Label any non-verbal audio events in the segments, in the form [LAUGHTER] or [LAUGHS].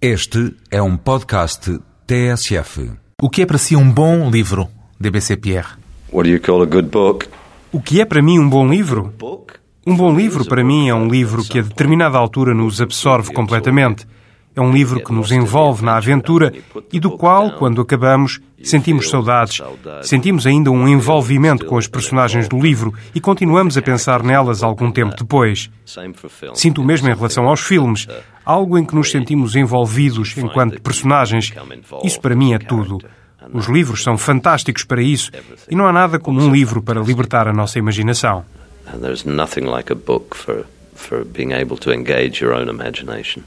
Este é um podcast TSF. O que é para si um bom livro, DBC Pierre? What do you call a good book? O que é para mim um bom livro? Um bom livro para mim é um livro que a determinada altura nos absorve completamente. É um livro que nos envolve na aventura e do qual, quando acabamos, sentimos saudades. Sentimos ainda um envolvimento com as personagens do livro e continuamos a pensar nelas algum tempo depois. Sinto o mesmo em relação aos filmes, algo em que nos sentimos envolvidos enquanto personagens. Isso para mim é tudo. Os livros são fantásticos para isso e não há nada como um livro para libertar a nossa imaginação. And there's nothing like a book for, for being able to engage your own imagination.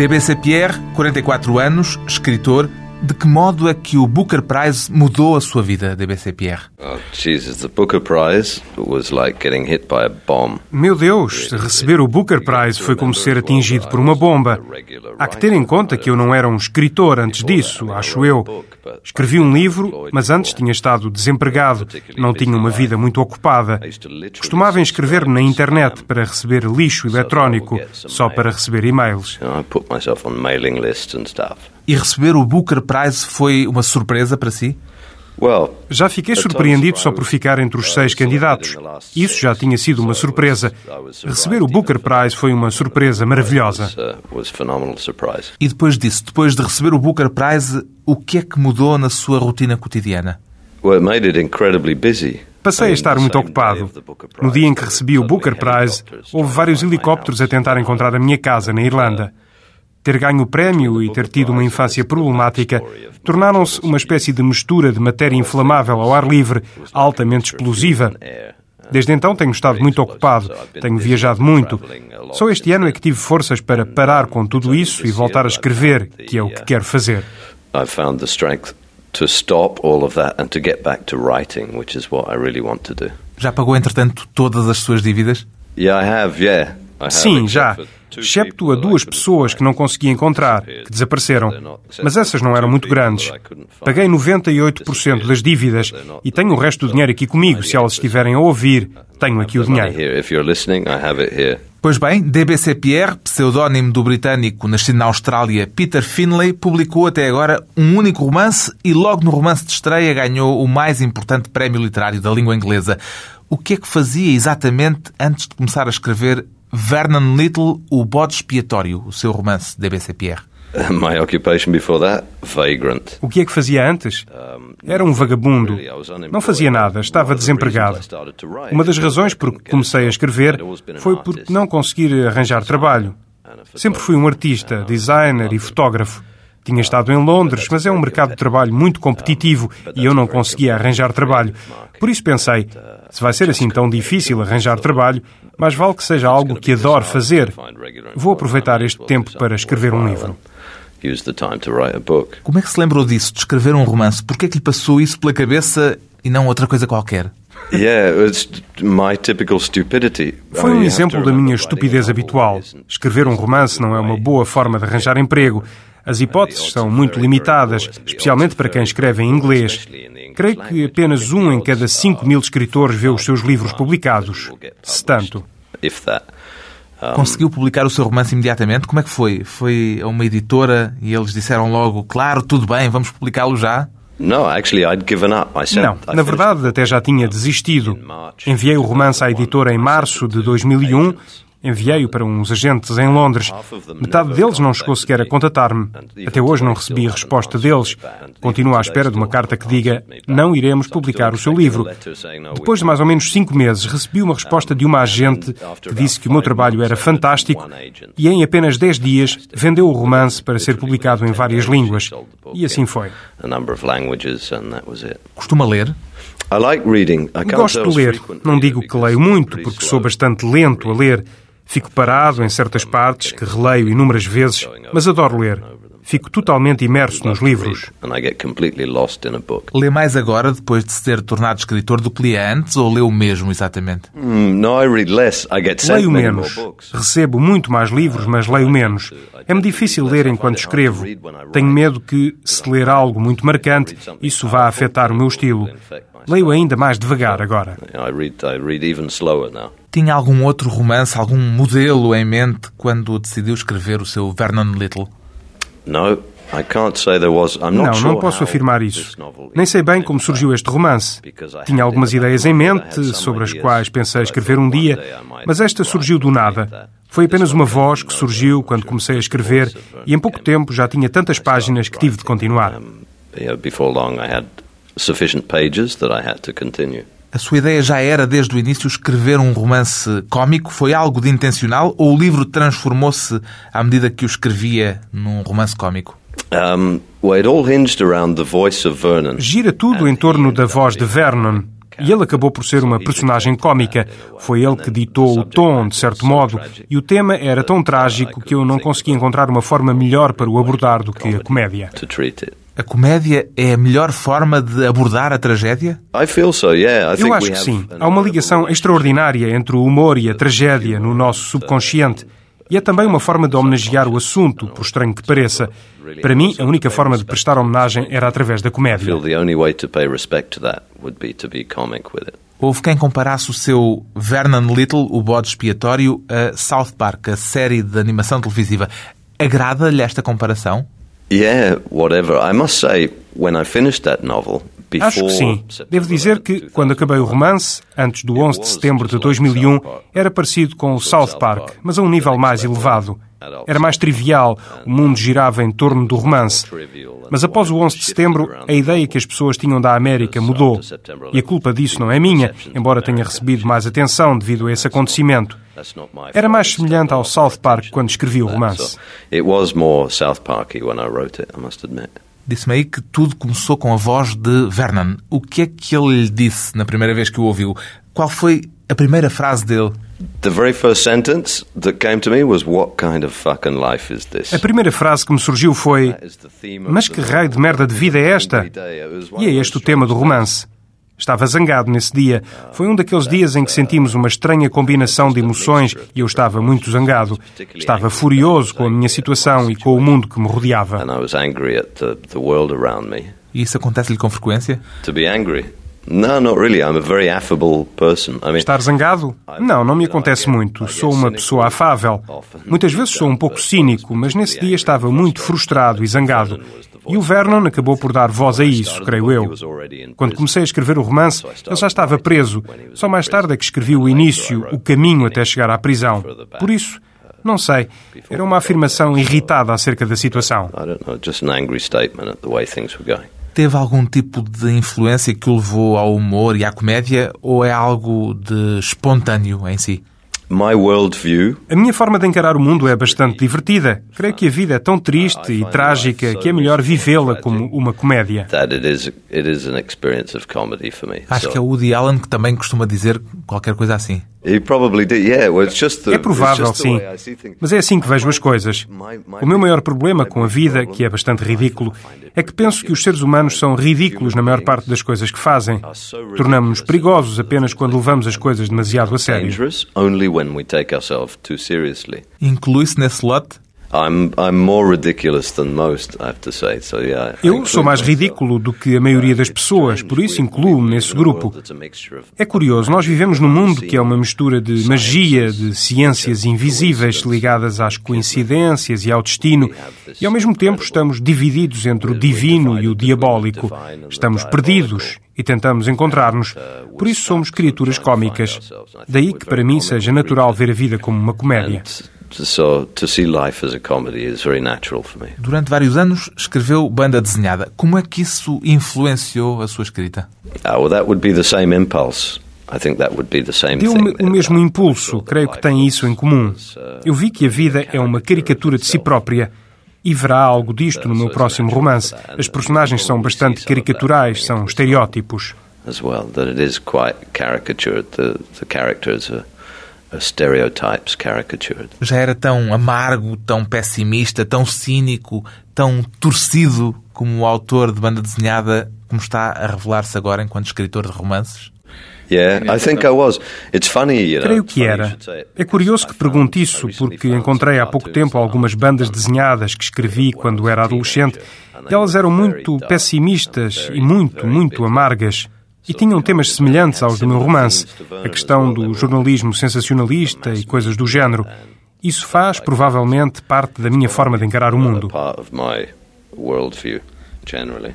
DBC Pierre, 44 anos, escritor. De que modo é que o Booker Prize mudou a sua vida, DBC Pierre? Oh, Jesus, the Booker Prize was like getting hit by a bomb. Meu Deus, receber o Booker Prize foi como ser atingido por uma bomba. Há que ter em conta que eu não era um escritor antes disso, acho eu. Escrevi um livro, mas antes tinha estado desempregado, não tinha uma vida muito ocupada. Costumava inscrever-me na internet para receber lixo eletrónico, só para receber e-mails. E receber o Booker Prize foi uma surpresa para si? Well, Já fiquei surpreendido só por ficar entre os seis candidatos. Isso já tinha sido uma surpresa. Receber o Booker Prize foi uma surpresa maravilhosa. uh. E depois disso, depois de receber o Booker Prize, o que é que mudou na sua rotina cotidiana? Well, it made it incredibly busy. Passei a estar muito ocupado. No dia em que recebi o Booker Prize, houve vários helicópteros a tentar encontrar a minha casa na Irlanda. Ter ganho o prémio e ter tido uma infância problemática tornaram-se uma espécie de mistura de matéria inflamável ao ar livre, altamente explosiva. Desde então tenho estado muito ocupado, tenho viajado muito. Só este ano é que tive forças para parar com tudo isso e voltar a escrever, que é o que quero fazer. I found the strength to stop all of that and to get back to writing, which is what I really want to do. Já pagou, entretanto, todas as suas dívidas? Yeah, I have, yeah. Sim, já. Excepto a duas pessoas que não consegui encontrar, que desapareceram. Mas essas não eram muito grandes. Paguei 98% das dívidas e tenho o resto do dinheiro aqui comigo. Se elas estiverem a ouvir, tenho aqui o dinheiro. Pois bem, DBC Pierre, pseudónimo do britânico nascido na Austrália Peter Finlay, publicou até agora um único romance e logo no romance de estreia ganhou o mais importante prémio literário da língua inglesa. O que é que fazia exatamente antes de começar a escrever Vernon Little, O Bode Expiatório, o seu romance, DBC Pierre? [LAUGHS] My occupation before that, vagrant. O que é que fazia antes? Era um vagabundo. Não fazia nada, estava desempregado. Uma das razões por que comecei a escrever foi por não conseguir arranjar trabalho. Sempre fui um artista, designer e fotógrafo. Tinha estado em Londres, mas é um mercado de trabalho muito competitivo e eu não conseguia arranjar trabalho. Por isso pensei, se vai ser assim tão difícil arranjar trabalho, mais vale que seja algo que adoro fazer. Vou aproveitar este tempo para escrever um livro. Use the time to write a book. Como é que se lembrou disso, de escrever um romance? Porquê é que lhe passou isso pela cabeça e não outra coisa qualquer? Foi um exemplo da minha estupidez habitual. Escrever um romance não é uma boa forma de arranjar emprego. As hipóteses são muito limitadas, especialmente para quem escreve em inglês. Creio que apenas um em cada cinco mil escritores vê os seus livros publicados. Se tanto. Conseguiu publicar o seu romance imediatamente? Como é que foi? Foi a uma editora e eles disseram logo, claro, tudo bem, vamos publicá-lo já? No, actually, I'd given up. I said, Não, I na verdade até já tinha desistido. Enviei o romance à editora em março de 2001 Enviei-o para uns agentes em Londres. Metade deles não chegou sequer a contatar-me. Até hoje não recebi resposta deles. Continuo à espera de uma carta que diga não iremos publicar o seu livro. Depois de mais ou menos cinco meses, recebi uma resposta de uma agente que disse que o meu trabalho era fantástico e em apenas dez dias vendeu o romance para ser publicado em várias línguas. E assim foi. A number of languages and that was it. Costuma ler? Gosto de ler. Não digo que leio muito, porque sou bastante lento a ler. Fico parado em certas partes que releio inúmeras vezes, mas adoro ler. Fico totalmente imerso nos livros. Lê mais agora, depois de se ter tornado escritor, do que lia antes, ou leu mesmo, exatamente? Hmm, leio menos. Recebo muito mais livros, mas leio menos. É-me difícil ler enquanto escrevo. Tenho medo que, se ler algo muito marcante, isso vá afetar o meu estilo. Leio ainda mais devagar agora. Tinha algum outro romance, algum modelo em mente quando decidiu escrever o seu Vernon Little? Não, não posso afirmar isso. Nem sei bem como surgiu este romance. Tinha algumas ideias em mente sobre as quais pensei escrever um dia, mas esta surgiu do nada. Foi apenas uma voz que surgiu quando comecei a escrever e em pouco tempo já tinha tantas páginas que tive de continuar. A sua ideia já era, desde o início, escrever um romance cômico? Foi algo de intencional ou o livro transformou-se à medida que o escrevia num romance cômico? Um, Gira tudo em torno da voz de Vernon. E ele acabou por ser uma personagem cômica. Foi ele que ditou o tom, de certo modo, e o tema era tão trágico que eu não consegui encontrar uma forma melhor para o abordar do que a comédia. A comédia é a melhor forma de abordar a tragédia? Eu acho que sim. Há uma ligação extraordinária entre o humor e a tragédia no nosso subconsciente. E é também uma forma de homenagear o assunto, por estranho que pareça. Para mim, a única forma de prestar homenagem era através da comédia. Houve quem comparasse o seu Vernon Little, o bode expiatório, a South Park, a série de animação televisiva. Agrada-lhe esta comparação? Yeah, whatever. I must say, when I finished that novel, Acho que sim. Devo dizer que, quando acabei o romance, antes do 11 de setembro de 2001, era parecido com o South Park, mas a um nível mais elevado. Era mais trivial, o mundo girava em torno do romance. Mas após o 11 de setembro, a ideia que as pessoas tinham da América mudou. E a culpa disso não é minha, embora tenha recebido mais atenção devido a esse acontecimento. Era mais semelhante ao South Park quando escrevi o romance. Disse-me aí que tudo começou com a voz de Vernon. O que é que ele lhe disse na primeira vez que o ouviu? Qual foi a primeira frase dele? The very first sentence that came to me was what kind of fucking life is this? A primeira frase que me surgiu foi: Mas que raio de merda de vida é esta? E é este o tema do romance. Estava zangado nesse dia. Foi um daqueles dias em que sentimos uma estranha combinação de emoções e eu estava muito zangado. Estava furioso com a minha situação e com o mundo que me rodeava. E isso acontece-lhe com frequência? To be angry. No, not really. I'm a very affable person. I mean, Estar zangado? Não, não me acontece muito. Sou uma pessoa afável. Muitas vezes sou um pouco cínico, mas nesse dia estava muito frustrado e zangado. E o Vernon acabou por dar voz a isso, creio eu. Quando comecei a escrever o romance, ele já estava preso. Só mais tarde é que escrevi o início, o caminho até chegar à prisão. Por isso, não sei. Era uma afirmação irritada acerca da situação. Teve algum tipo de influência que o levou ao humor e à comédia ou é algo de espontâneo em si? A minha forma de encarar o mundo é bastante divertida. Creio que a vida é tão triste e trágica que é melhor vivê-la como uma comédia. Acho que é o Woody Allen que também costuma dizer qualquer coisa assim. É provável, sim. Mas é assim que vejo as coisas. O meu maior problema com a vida, que é bastante ridículo, é que penso que os seres humanos são ridículos na maior parte das coisas que fazem. Tornamos-nos perigosos apenas quando levamos as coisas demasiado a sério. Inclui-se nesse lote? Eu sou mais ridículo do que a maioria das pessoas, por isso incluo-me nesse grupo. É curioso, nós vivemos num mundo que é uma mistura de magia, de ciências invisíveis ligadas às coincidências e ao destino, e ao mesmo tempo estamos divididos entre o divino e o diabólico. Estamos perdidos e tentamos encontrar-nos. Por isso somos criaturas cômicas. Daí que para mim seja natural ver a vida como uma comédia. So to see life as a comedy is very natural for me. Durante vários anos escreveu banda desenhada. Como é que isso influenciou a sua escrita? Ah, well, that would be the same impulse. Deu-me o mesmo impulso, creio que tem isso em comum. Eu vi que a vida é uma caricatura de si própria e verá algo disto no meu próximo romance. As personagens são bastante caricaturais, são estereótipos. as well. That it is quite caricatured. The the characters are, are stereotypes caricatured. Já era tão amargo, tão pessimista, tão cínico, tão torcido como o autor de banda desenhada, como está a revelar-se agora enquanto escritor de romances? Yeah, I think I was. It's funny, you know, Creio it's que era. should say it. É curioso que pergunte isso, porque found encontrei some há pouco tempo that algumas I bandas desenhadas que escrevi quando era adolescente e elas eram muito pessimistas e muito, muito amargas. E tinham temas semelhantes aos do meu romance, a questão do jornalismo sensacionalista e coisas do género. Isso faz, provavelmente, parte da minha forma de encarar o mundo. part of my worldview, generally.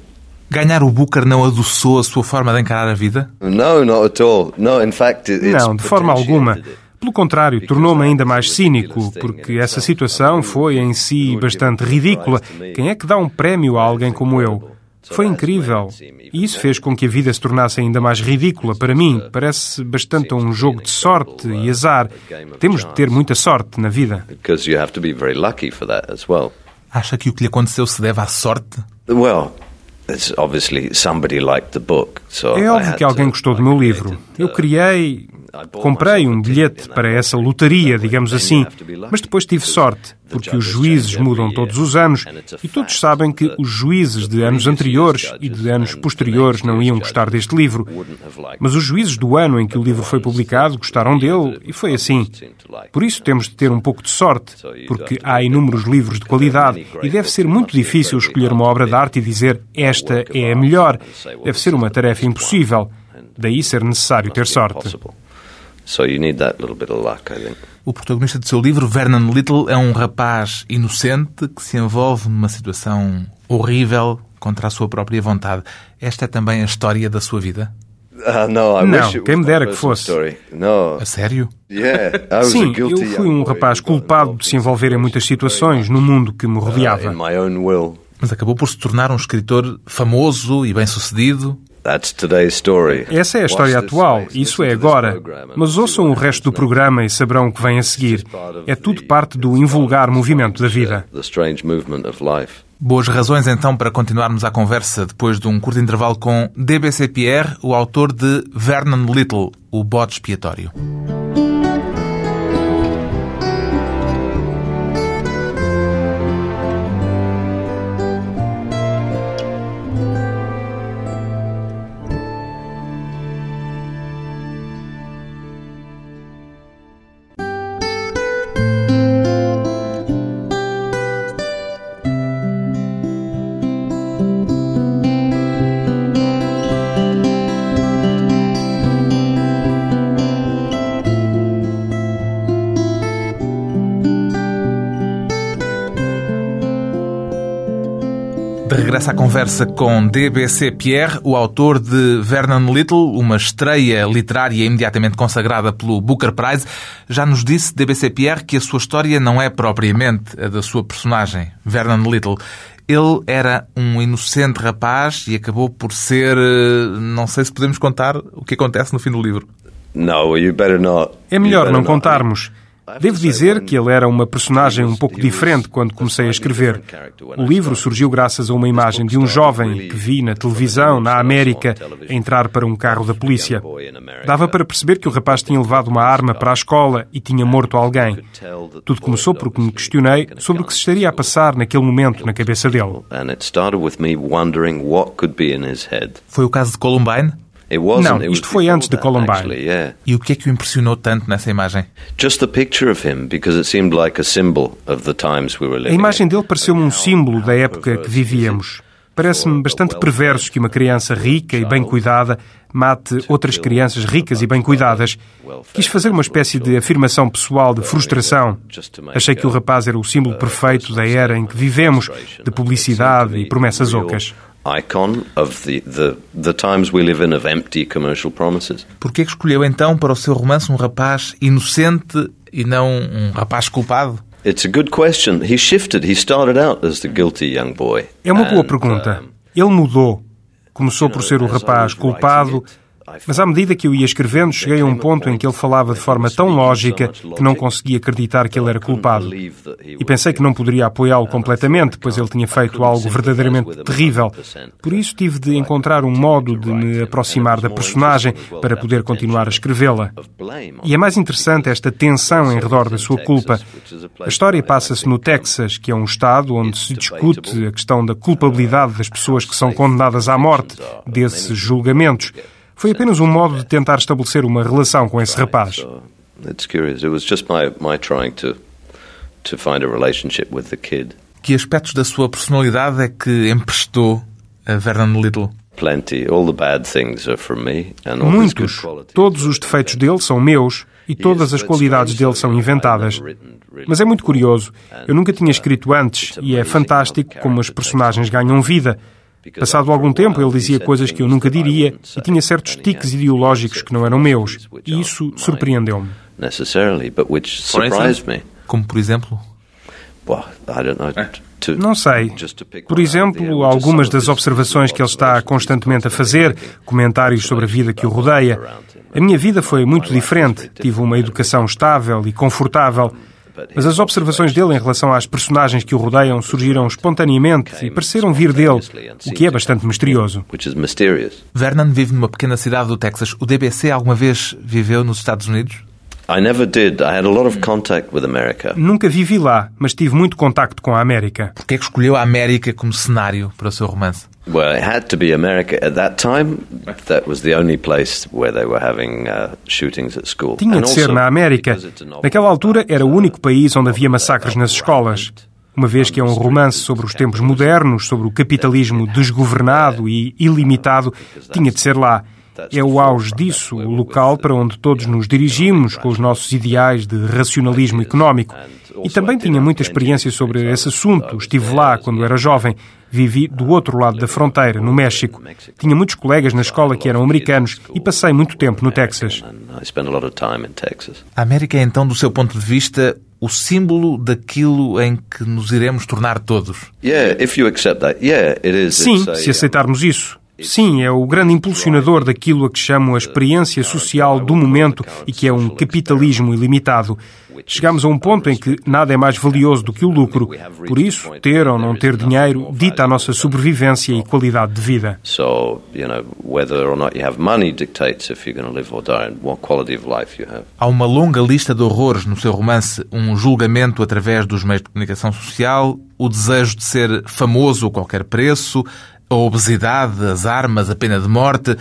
Ganhar o Booker não adoçou a sua forma de encarar a vida? No, not at all. No, in fact, it, it's Não, de forma alguma. Pelo contrário, tornou-me ainda mais cínico, porque essa situação foi em si bastante ridícula. Quem é que dá um prémio a alguém como eu? Foi incrível. E isso fez com que a vida se tornasse ainda mais ridícula para mim. Parece bastante um jogo de sorte e azar. Temos de ter muita sorte na vida. Acha que o que lhe aconteceu se deve à sorte? É óbvio que alguém to- gostou do meu livro. Eu criei, comprei um bilhete para essa lotaria, digamos assim, mas depois tive sorte, porque os juízes mudam todos os anos e todos sabem que os juízes de anos anteriores e de anos posteriores não iam gostar deste livro. Mas os juízes do ano em que o livro foi publicado gostaram dele e foi assim. Por isso temos de ter um pouco de sorte, porque há inúmeros livros de qualidade e deve ser muito difícil escolher uma obra de arte e dizer esta é a melhor. Deve ser uma tarefa impossível. Daí ser necessário ter sorte. So you need that little bit of luck, I think. O protagonista do seu livro, Vernon Little, é um rapaz inocente que se envolve numa situação horrível contra a sua própria vontade. Esta é também a história da sua vida? Uh, no, I Não, quem me dera que fosse. story. No. A sério? Yeah, I was a Sim, guilty eu fui um rapaz culpado de se envolver em muitas situações no mundo que me uh, rodeava. in my own will. Mas acabou por se tornar um escritor famoso e bem-sucedido. That's today's story. Essa é a história this atual, isso é agora. program and Mas ouçam o what resto do programa e saberão o que vem a seguir. É tudo parte do invulgar movimento da vida. The strange movement of life. Boas razões então para continuarmos a conversa depois de um curto intervalo com DBC Pierre, o autor de Vernon Little, o bode expiatório. À conversa com DBC Pierre, o autor de Vernon Little, uma estreia literária imediatamente consagrada pelo Booker Prize, já nos disse, DBC Pierre, que a sua história não é propriamente a da sua personagem, Vernon Little. Ele era um inocente rapaz e acabou por ser. eh, Não sei se podemos contar o que acontece no fim do livro. No, you better not. É You melhor better não not. contarmos. Devo dizer que ele era uma personagem um pouco diferente quando comecei a escrever. O livro surgiu graças a uma imagem de um jovem que vi na televisão, na América, a entrar para um carro da polícia. Dava para perceber que o rapaz tinha levado uma arma para a escola e tinha morto alguém. Tudo começou porque me questionei sobre o que se estaria a passar naquele momento na cabeça dele. And it started with me wondering what could be in his head. Foi o caso de Columbine? Não, isto foi antes de Columbine. E o que é que o impressionou tanto nessa imagem? Just the picture of him, because it seemed like a symbol of the times we were A living. imagem dele pareceu-me um símbolo da época que vivíamos. Parece-me bastante perverso que uma criança rica e bem cuidada mate outras crianças ricas e bem cuidadas. Quis fazer uma espécie de afirmação pessoal de frustração. Achei que o rapaz era o símbolo perfeito da era em que vivemos, de publicidade e promessas ocas. Icon of the, the, the times we live in of empty commercial promises. Porquê que escolheu então para o seu romance um rapaz inocente e não um rapaz culpado? It's a good question. He shifted. He started out as the guilty young boy. É uma boa pergunta. Ele mudou. Começou por ser o rapaz culpado, Mas à medida que eu ia escrevendo, cheguei a um ponto em que ele falava de forma tão lógica que não conseguia acreditar que ele era culpado. E pensei que não poderia apoiá-lo completamente, pois ele tinha feito algo verdadeiramente terrível. Por isso tive de encontrar um modo de me aproximar da personagem para poder continuar a escrevê-la. E é mais interessante esta tensão em redor da sua culpa. A história passa-se no Texas, que é um estado onde se discute a questão da culpabilidade das pessoas que são condenadas à morte desses julgamentos. Foi apenas um modo de tentar estabelecer uma relação com esse rapaz. It's curious. It was just my, my trying to, to find a relationship with the kid. Que aspectos da sua personalidade é que emprestou a Vernon Little? Plenty. All the bad things are from me. And all these good Muitos. qualities Todos os defeitos dele são meus e todas as qualidades dele são inventadas. Mas é muito curioso. Eu nunca tinha escrito antes e é fantástico como as personagens ganham vida. Passado algum tempo, ele dizia coisas que eu nunca diria e tinha certos tiques ideológicos que não eram meus. E isso surpreendeu-me. Como, por exemplo. To, Não sei. Por exemplo, algumas das observações que ele está constantemente a fazer, comentários sobre a vida que o rodeia. A minha vida foi muito diferente. Tive uma educação estável e confortável. Mas as observações dele em relação às personagens que o rodeiam surgiram espontaneamente e pareceram vir dele, o que é bastante misterioso. Vernon vive numa pequena cidade do Texas. O DBC alguma vez viveu nos Estados Unidos? Nunca vivi lá, mas tive muito contacto com a América. Por que é que escolheu a América como cenário para o seu romance? Well, it had to be America at that time. That was the only place where they were having uh, shootings at school. Tinha de ser na América. Naquela altura era o único país onde havia massacres nas escolas. Uma vez que é um romance sobre os tempos modernos, sobre o capitalismo desgovernado e ilimitado, tinha de ser lá. É o auge disso, o local para onde todos nos dirigimos com os nossos ideais de racionalismo económico. E também tinha muita experiência sobre esse assunto. Estive lá quando era jovem. Vivi do outro lado da fronteira, no México. Tinha muitos colegas na escola que eram americanos e passei muito tempo no Texas. A América é então, do seu ponto de vista, o símbolo daquilo em que nos iremos tornar todos. Sim, se aceitarmos isso. Sim, é o grande impulsionador daquilo a que chamo a experiência social do momento e que é um capitalismo ilimitado. Chegamos a um ponto em que nada é mais valioso do que o lucro. Por isso, ter ou não ter dinheiro dita a nossa sobrevivência e qualidade de vida. So, you know, whether or not you have money dictates if you're going to live or die and what quality of life you have. Há uma longa lista de horrores no seu romance, um julgamento através dos meios de comunicação social, o desejo de ser famoso a qualquer preço, a obesidade, as armas, a pena de morte.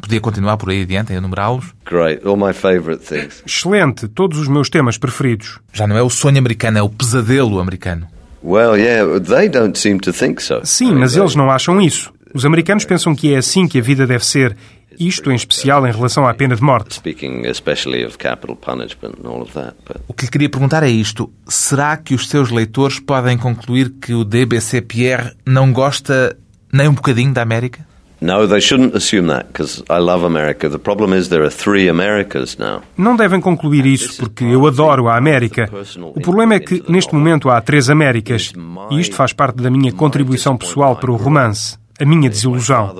Podia continuar por aí adiante a enumerá-los. Great, all my favorite things. Excelente, todos os meus temas preferidos. Já não é o sonho americano, é o pesadelo americano. Well, yeah, they don't seem to think so. Sim, mas eles não acham isso. Os americanos pensam que é assim que a vida deve ser. Isto em especial em relação à pena de morte. Speaking especially of capital punishment and all of that, but O que lhe queria perguntar é isto. Será que os seus leitores podem concluir que o DBC Pierre não gosta nem um bocadinho da América? no, they shouldn't assume that because I love America. The problem is there are three Americas now. Não devem concluir isso porque eu adoro a América. O problema é que neste momento há três Américas e isto faz parte da minha contribuição pessoal para o romance. A minha desilusão.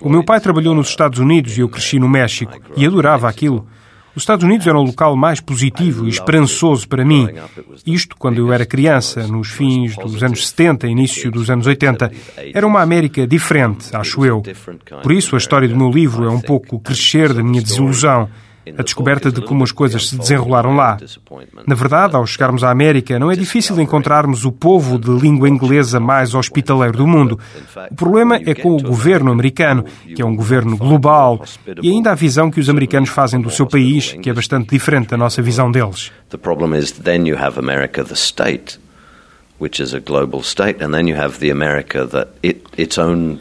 O meu pai trabalhou nos Estados Unidos e eu cresci no México e adorava aquilo. Os Estados Unidos era o local mais positivo e esperançoso para mim. Isto quando eu era criança, nos fins dos anos 70 e início dos anos 80. Era uma América diferente, acho eu. Por isso, a história do meu livro é um pouco o crescer da minha desilusão, a descoberta de como as coisas se desenrolaram lá. Na verdade, ao chegarmos à América, não é difícil encontrarmos o povo de língua inglesa mais hospitaleiro do mundo. O problema é com o governo americano, que é um governo global, e ainda a visão que os americanos fazem do seu país, que é bastante diferente da nossa visão deles. The problem is then you have America, the state, which is a global state, and then you have the America that it its own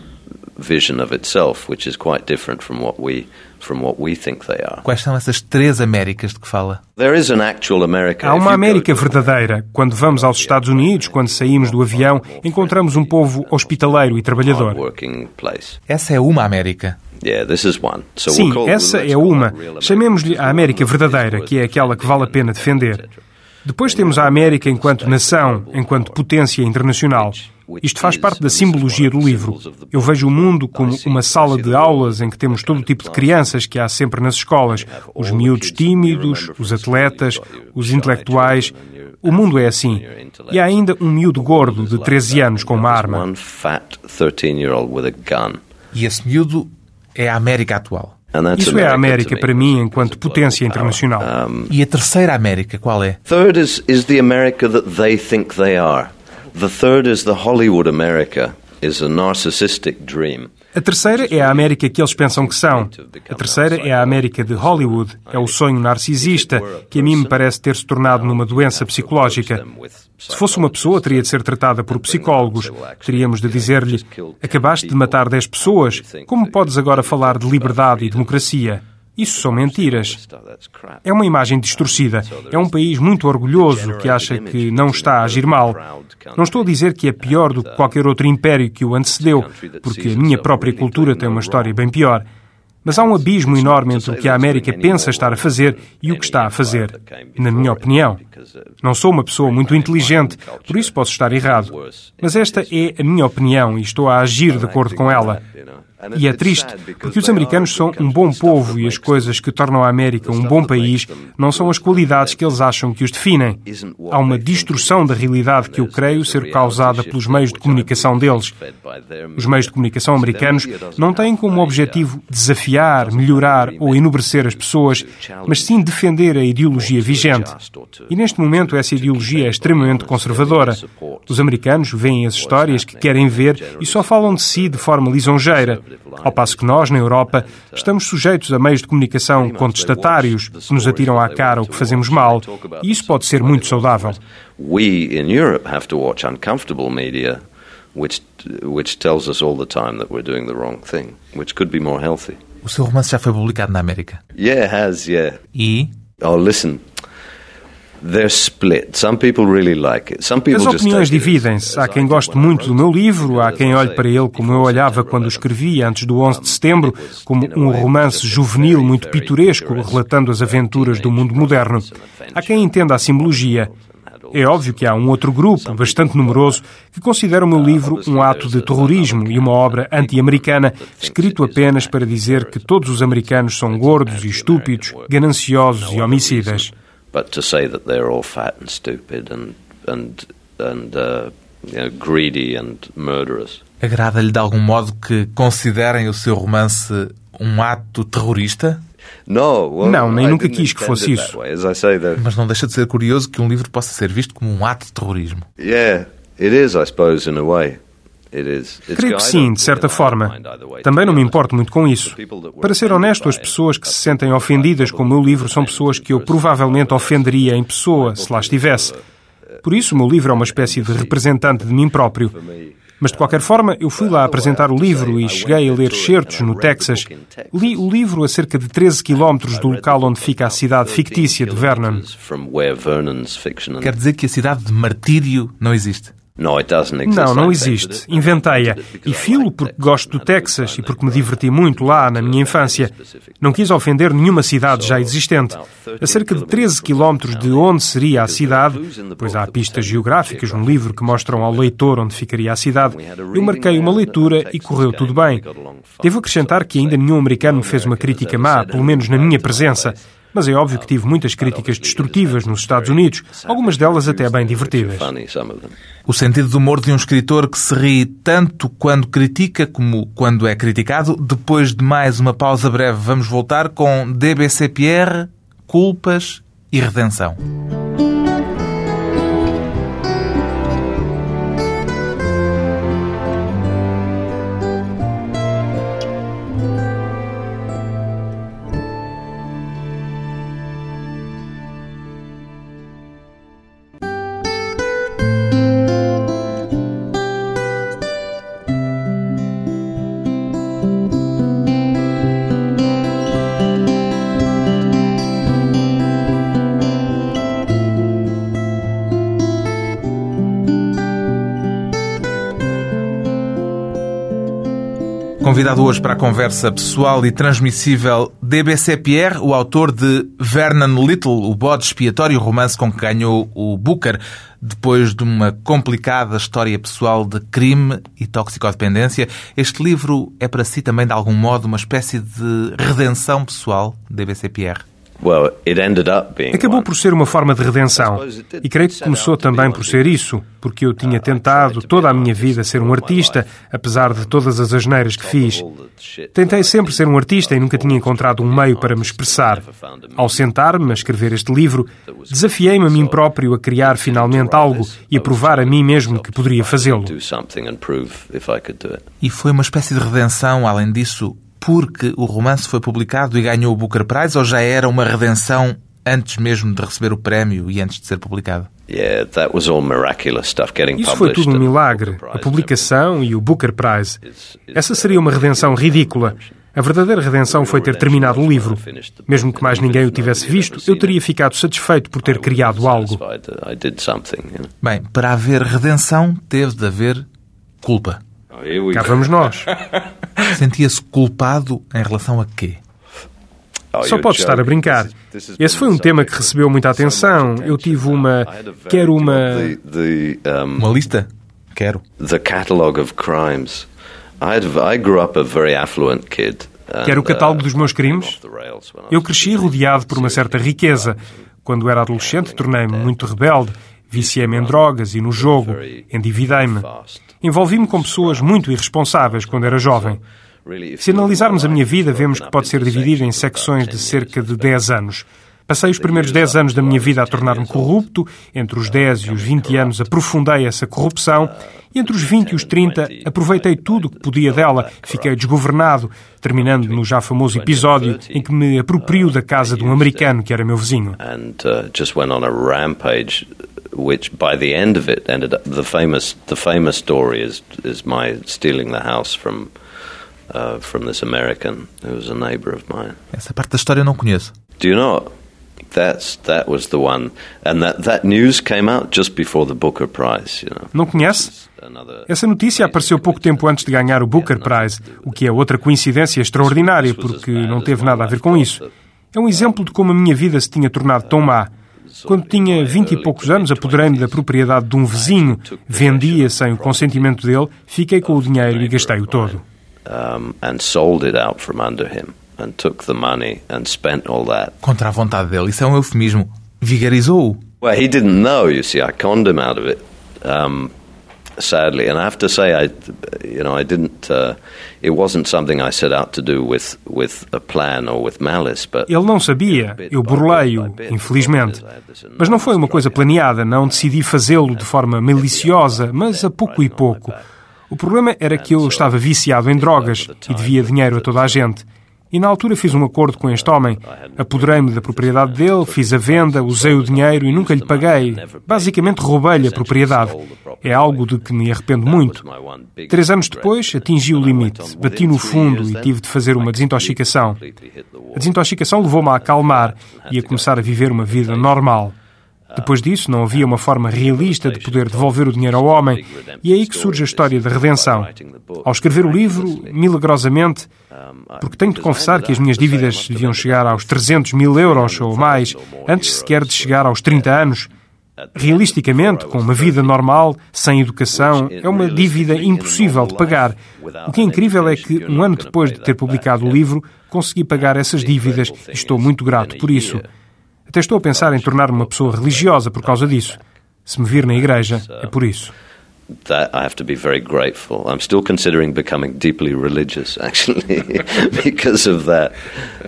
vision of itself, which is quite different from what we from what we think they are. Quais são essas três Américas de que fala? There is an actual America. Há uma América to- verdadeira. Quando vamos aos Estados Unidos, quando saímos do avião, encontramos um povo hospitaleiro e trabalhador. working place. Essa é uma América. Yeah, this is one. So Sim, essa é call uma. it real America. Chamemos-lhe a América verdadeira, que é aquela que vale a pena defender. Depois temos a América enquanto nação, enquanto potência internacional. Isto faz parte da simbologia do livro. Eu vejo o mundo como uma sala de aulas em que temos todo o tipo de crianças que há sempre nas escolas: os miúdos tímidos, os atletas, os intelectuais. O mundo é assim. E há ainda um miúdo gordo de 13 anos com uma arma. E esse miúdo é a América atual. Isso é a América para mim enquanto potência internacional. E a terceira América qual é? Third is, is the America that they think they are. The third is the Hollywood America, is a narcissistic dream. A terceira é a América que eles pensam que são. A terceira é a América de Hollywood. É o sonho narcisista que a mim me parece ter se tornado numa doença psicológica. Se fosse uma pessoa, teria de ser tratada por psicólogos. Teríamos de dizer-lhe: acabaste de matar 10 pessoas. Como podes agora falar de liberdade e democracia? Isso são mentiras. É uma imagem distorcida. É um país muito orgulhoso que acha que não está a agir mal. Não estou a dizer que é pior do que qualquer outro império que o antecedeu, porque a minha própria cultura tem uma história bem pior. Mas há um abismo enorme entre o que a América pensa estar a fazer e o que está a fazer, na minha opinião. Não sou uma pessoa muito inteligente, por isso posso estar errado. Mas esta é a minha opinião e estou a agir de acordo com ela. E é triste, porque os americanos são um bom povo e as coisas que tornam a América um bom país não são as qualidades que eles acham que os definem. Há uma distorção da realidade que eu creio ser causada pelos meios de comunicação deles. Os meios de comunicação americanos não têm como objetivo desafiar, melhorar ou enobrecer as pessoas, mas sim defender a ideologia vigente. E neste momento essa ideologia é extremamente conservadora. Os americanos veem as histórias que querem ver e só falam de si de forma lisonjeira. Ao passo que nós, na Europa, estamos sujeitos a meios de comunicação contestatários que nos atiram à cara o que fazemos mal, e isso pode ser muito saudável. We in Europe have to watch uncomfortable media which which tells us all the time that we're doing the wrong thing, which could be more healthy. O seu romance já foi publicado na América? Yeah, it has, yeah. E? Oh, listen. As opiniões dividem-se. Há quem goste muito do meu livro, há quem olhe para ele como eu olhava quando o escrevi antes do 11 de setembro, como um romance juvenil muito pitoresco, relatando as aventuras do mundo moderno. Há quem entenda a simbologia. É óbvio que há um outro grupo, bastante numeroso, que considera o meu livro um ato de terrorismo e uma obra anti-americana, escrito apenas para dizer que todos os americanos são gordos e estúpidos, gananciosos e homicidas but to say that they're all fat and stupid and and and uh, you know, greedy and murderous. Agrada-lhe de algum modo que considerem o seu romance um ato terrorista? No, well, não, nem nunca quis que fosse isso. Way, Mas não deixa de ser curioso que um livro possa ser visto como um ato de terrorismo. Yeah, it is, I suppose, in a way. Creio que sim, de certa forma. Também não me importo muito com isso. Para ser honesto, as pessoas que se sentem ofendidas com o meu livro são pessoas que eu provavelmente ofenderia em pessoa, se lá estivesse. Por isso, o meu livro é uma espécie de representante de mim próprio. Mas de qualquer forma, eu fui lá apresentar o livro e cheguei a ler certos no Texas. Li o livro a cerca de 13 quilómetros do local onde fica a cidade fictícia de Vernon. Quer dizer que a cidade de Martírio não existe? Não, não existe. Inventei-a. E filo porque gosto do Texas e porque me diverti muito lá na minha infância. Não quis ofender nenhuma cidade já existente. A cerca de 13 quilómetros de onde seria a cidade, pois há pistas geográficas no livro que mostram ao leitor onde ficaria a cidade, eu marquei uma leitura e correu tudo bem. Devo acrescentar que ainda nenhum americano me fez uma crítica má, pelo menos na minha presença. Mas é óbvio que tive muitas críticas destrutivas nos Estados Unidos, algumas delas até bem divertidas. O sentido do humor de um escritor que se ri tanto quando critica como quando é criticado. Depois de mais uma pausa breve, vamos voltar com DBC Culpas e Redenção. Convidado hoje para a conversa pessoal e transmissível DBC Pierre, o autor de Vernon Little, o bode expiatório, romance com que ganhou o Booker, depois de uma complicada história pessoal de crime e toxicodependência. Este livro é para si também, de algum modo, uma espécie de redenção pessoal, DBC Pierre? Acabou por ser uma forma de redenção. E creio que começou também por ser isso, porque eu tinha tentado toda a minha vida ser um artista, apesar de todas as asneiras que fiz. Tentei sempre ser um artista e nunca tinha encontrado um meio para me expressar. Ao sentar-me a escrever este livro, desafiei-me a mim próprio a criar finalmente algo e a provar a mim mesmo que poderia fazê-lo. E foi uma espécie de redenção, além disso, porque o romance foi publicado e ganhou o Booker Prize ou já era uma redenção antes mesmo de receber o prémio e antes de ser publicado? Isso foi tudo um milagre, a publicação e o Booker Prize. Essa seria uma redenção ridícula. A verdadeira redenção foi ter terminado o livro. Mesmo que mais ninguém o tivesse visto, eu teria ficado satisfeito por ter criado algo. Bem, para haver redenção, teve de haver culpa. Cá [LAUGHS] vamos nós. Sentia-se culpado em relação a quê? Oh, Só pode estar a brincar. Esse foi um tema que recebeu muita atenção. Eu tive uma. Quero uma. Uma lista? Quero. The catalog of crimes. I grew up a very affluent kid. Quero o catálogo dos meus crimes? Eu cresci rodeado por uma certa riqueza. Quando era adolescente, tornei-me muito rebelde. Viciei-me em drogas e no jogo. Endividei-me. Envolvi-me com pessoas muito irresponsáveis quando era jovem. Se analisarmos a minha vida, vemos que pode ser dividida em secções de cerca de 10 anos. Passei os primeiros 10 anos da minha vida a tornar-me corrupto, entre os 10 e os 20 anos aprofundei essa corrupção, e entre os 20 e os 30 aproveitei tudo o que podia dela, fiquei desgovernado, terminando no já famoso episódio em que me aproprio da casa de um americano que era meu vizinho. Which by the end of it ended up the famous the famous story is is my stealing the house from uh, from this American who was a neighbor of mine. Essa parte da história eu não conheço. Do you know? That's that was the one, and that that news came out just before the Booker Prize. You know. Não conhece? Essa notícia apareceu pouco tempo antes de ganhar o Booker Prize, o que é outra coincidência extraordinária, porque não teve nada a ver com isso. É um exemplo de como a minha vida se tinha tornado tão má quando tinha vinte e poucos anos, apoderei-me da propriedade de um vizinho, vendi-a sem o consentimento dele, fiquei com o dinheiro e gastei-o todo. Contra a vontade dele, isso é um eufemismo. Vigarizou-o. Well, he didn't know, you see, I conned him out of it. Um, sadly. And I have to say, I, you know, I didn't. Uh, it wasn't something I set out to do with with a plan or with malice. But ele não sabia. Eu burlei-o, infelizmente. Mas não foi uma coisa planeada. Não decidi fazê-lo de forma maliciosa, mas a pouco e pouco. O problema era que eu estava viciado em drogas e devia dinheiro a toda a gente. E na altura fiz um acordo com este homem. Apoderei-me da propriedade dele, fiz a venda, usei o dinheiro e nunca lhe paguei. Basicamente roubei-lhe a propriedade. É algo de que me arrependo muito. Três anos depois, atingi o limite. Bati no fundo e tive de fazer uma desintoxicação. A desintoxicação levou-me a acalmar e a começar a viver uma vida normal. Depois disso, não havia uma forma realista de poder devolver o dinheiro ao homem, e é aí que surge a história da redenção. Ao escrever o livro, milagrosamente, porque tenho de confessar que as minhas dívidas deviam chegar aos 300 mil euros ou mais, antes sequer de chegar aos 30 anos, Realisticamente, com uma vida normal, sem educação, é uma dívida impossível de pagar. O que é incrível é que, um ano depois de ter publicado o livro, consegui pagar essas dívidas e estou muito grato por isso. Até estou a pensar em tornar-me uma pessoa religiosa por causa disso. Se me vir na igreja, é por isso. That I have to be very grateful. I'm still considering becoming deeply religious, [LAUGHS] actually, [LAUGHS] because of that.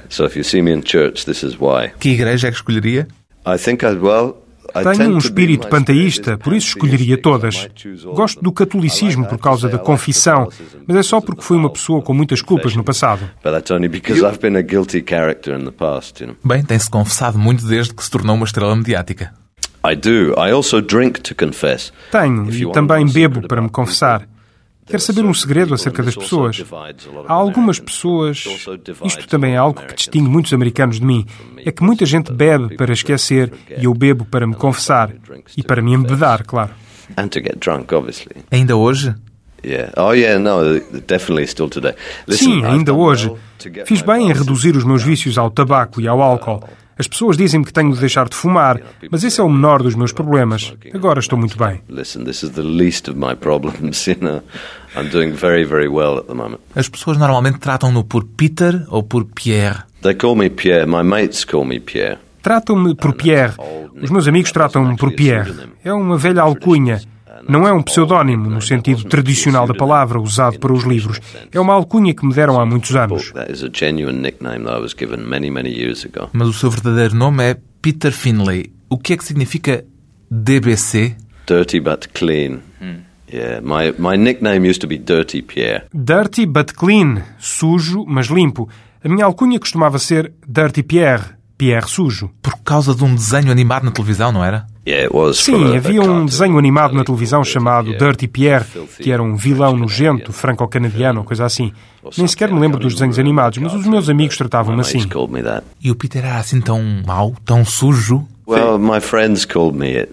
So if you see me in church, this is why. Que igreja é que escolheria? I think I'd, well, tenho um espírito panteísta, por isso escolheria todas. Gosto do catolicismo por causa da confissão, mas é só porque fui uma pessoa com muitas culpas no passado. Bem, tem-se confessado muito desde que se tornou uma estrela mediática. Tenho, e também bebo para me confessar. Quero saber um segredo acerca das pessoas. Há algumas pessoas. Isto também é algo que distingue muitos americanos de mim. É que muita gente bebe para esquecer e eu bebo para me confessar. E para me embebedar, claro. Ainda hoje? Yeah. Oh, yeah, no, definitely still today. Listen, Sim, I've ainda done hoje. well to get Fiz my bem em vices reduzir os meus vícios ao tabaco e ao álcool. As pessoas dizem-me que tenho de deixar de fumar, mas esse é o menor dos meus problemas. Agora estou muito bem. [LAUGHS] As pessoas normalmente tratam-no por Peter ou por Pierre. They call me Pierre. My mates call me Pierre. Tratam-me por Pierre. Os meus amigos tratam-me por Pierre. É uma velha alcunha. Não é um pseudónimo no sentido tradicional da palavra usado para os livros. É uma alcunha que me deram há muitos anos. Mas o seu verdadeiro nome é Peter Finlay. O que é que significa DBC? Dirty but clean. Yeah, my, my nickname used to be Dirty Pierre. Dirty but clean. Sujo, mas limpo. A minha alcunha costumava ser Dirty Pierre. Pierre sujo. Por causa de um desenho animado na televisão, não era? Sim, havia um desenho animado na televisão chamado. Dirty Pierre, que era um vilão nogento, franco-canadiano, ou coisa assim. Nem sequer me lembro dos desenhos animados, mas os meus amigos tratavam-me assim. E o Peter era assim tão mau, tão sujo? Well, my friends called me it,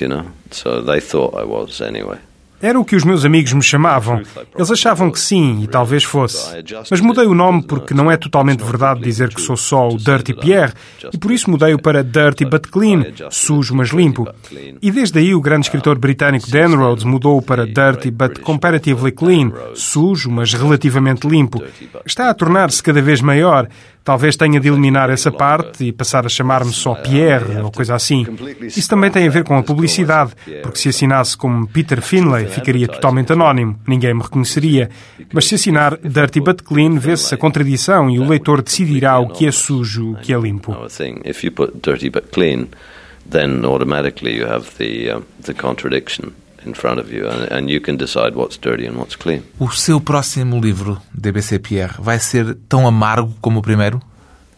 you know, so they thought I was anyway. Era o que os meus amigos me chamavam. Eles achavam que sim, e talvez fosse. Mas mudei o nome porque não é totalmente verdade dizer que sou só o Dirty Pierre, e por isso mudei-o para Dirty but Clean, sujo mas limpo. E desde aí o grande escritor britânico Dan Rhodes mudou para Dirty but Comparatively Clean, sujo mas relativamente limpo. Está a tornar-se cada vez maior. Talvez tenha de eliminar essa parte e passar a chamar-me só Pierre ou coisa assim. Isso também tem a ver com a publicidade, porque se assinasse como Peter Finlay ficaria totalmente anónimo, ninguém me reconheceria. Mas se assinar Dirty but Clean, vê-se a contradição e o leitor decidirá o que é sujo, o que é limpo. Our thing. If you put dirty but clean, then automatically you have the um, the contradiction in front of you, and, and you can decide what's dirty and what's clean. O seu próximo livro, DBC Pierre, vai ser tão amargo como o primeiro?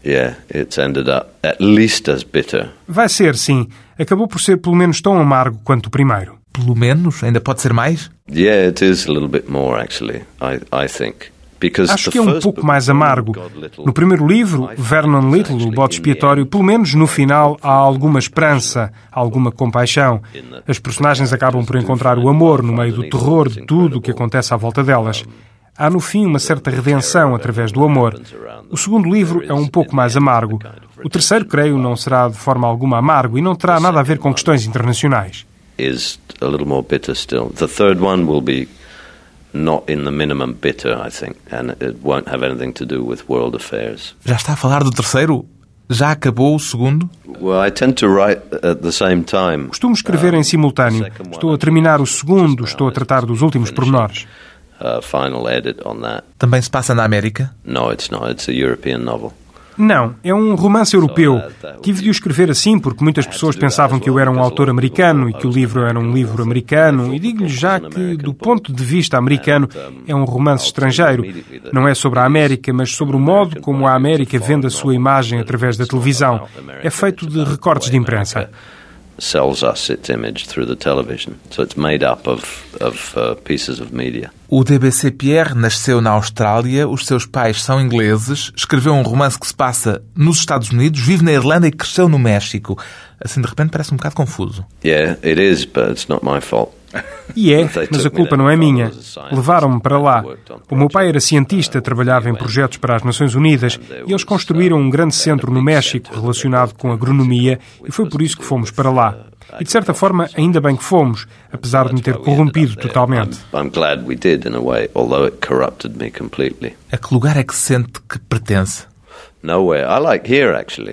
Yeah, it's ended up at least as bitter. Vai ser, sim. Acabou por ser pelo menos tão amargo quanto o primeiro. Pelo menos? Ainda pode ser mais? Yeah, it is a little bit more actually. I I think Acho que é um pouco mais amargo. No primeiro livro, Vernon Little, o bode expiatório, pelo menos no final há alguma esperança, alguma compaixão. As personagens acabam por encontrar o amor no meio do terror de tudo o que acontece à volta delas. Há no fim uma certa redenção através do amor. O segundo livro é um pouco mais amargo. O terceiro, creio, não será de forma alguma amargo e não terá nada a ver com questões internacionais. is a little more bitter still. The third one will be Já está a falar do terceiro? Já acabou o segundo? Well, I tend to write at the same time. Costumo escrever em simultâneo. Estou a terminar o segundo, estou a tratar dos últimos pormenores. Uh, final edit on that. Também se passa na América? No, it's not. It's a European novel. Não, é um romance europeu. Tive de o escrever assim porque muitas pessoas pensavam que eu era um autor americano e que o livro era um livro americano. E digo-lhe já que, do ponto de vista americano, é um romance estrangeiro. Não é sobre a América, mas sobre o modo como a América vende a sua imagem através da televisão. É feito de recortes de imprensa. Sells us its image through the television. So it's made up of, of uh, pieces of media. O DBC Pierre nasceu na Austrália, os seus pais são ingleses, escreveu um romance que se passa nos Estados Unidos, vive na Irlanda e cresceu no México. Assim, de repente, parece um bocado confuso. Yeah, it is, but it's not my fault. E é, mas a culpa não é minha. Levaram-me para lá. O meu pai era cientista, trabalhava em projetos para as Nações Unidas e eles construíram um grande centro no México relacionado com agronomia e foi por isso que fomos para lá. E de certa forma, ainda bem que fomos, apesar de me ter corrompido totalmente. A que lugar é que sente que pertence?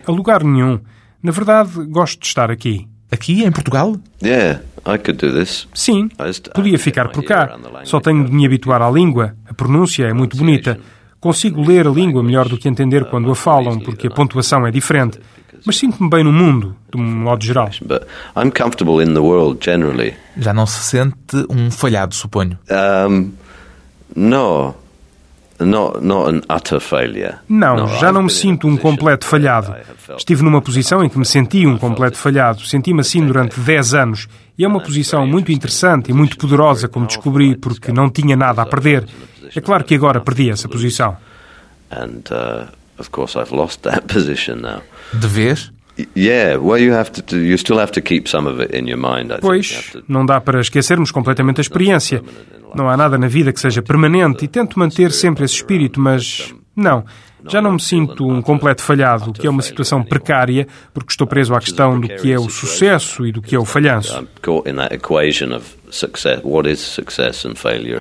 A lugar nenhum. Na verdade, gosto de estar aqui. Aqui, em Portugal? Yeah, I could do this. Sim, podia ficar por cá. Só tenho de me habituar à língua. A pronúncia é muito bonita. Consigo ler a língua melhor do que entender quando a falam, porque a pontuação é diferente. Mas sinto-me bem no mundo, de um modo geral. But I'm comfortable in the world generally. Já não se sente um falhado, suponho. Um, no, Não, No, já não me been in a sinto um position completo falhado. I have felt Estive numa posição em que me senti um completo falhado. Senti-me assim durante 10 anos. E é uma posição muito interessante e muito poderosa, como descobri, porque não tinha nada a perder. É claro que agora perdi essa posição. [LAUGHS] And uh, of course, I've lost that position now. De vez? Pois, não dá para esquecermos completamente a experiência. Não há nada na vida que seja permanente e tento manter sempre esse espírito, mas não. Já não me sinto um completo falhado, que é uma situação precária, porque estou preso à questão do que é o sucesso e do que é o falhanço.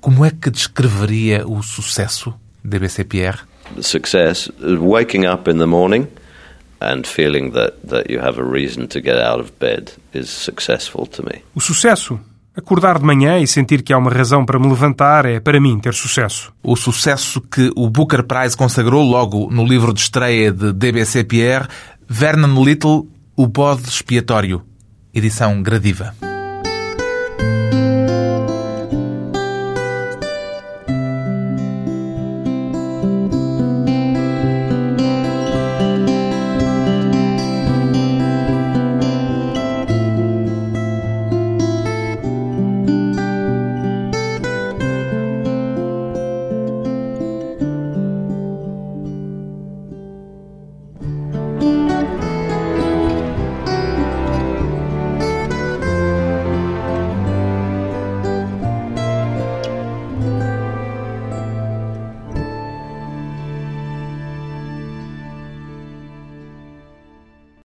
Como é que descreveria o sucesso, DBC Pierre? Success, waking up in the morning O sucesso Acordar de manhã e sentir que há uma razão para me levantar é, para mim, ter sucesso. O sucesso que o Booker Prize consagrou logo no livro de estreia de DBC Pierre, Vernon Little, O Bode Expiatório, edição gradiva.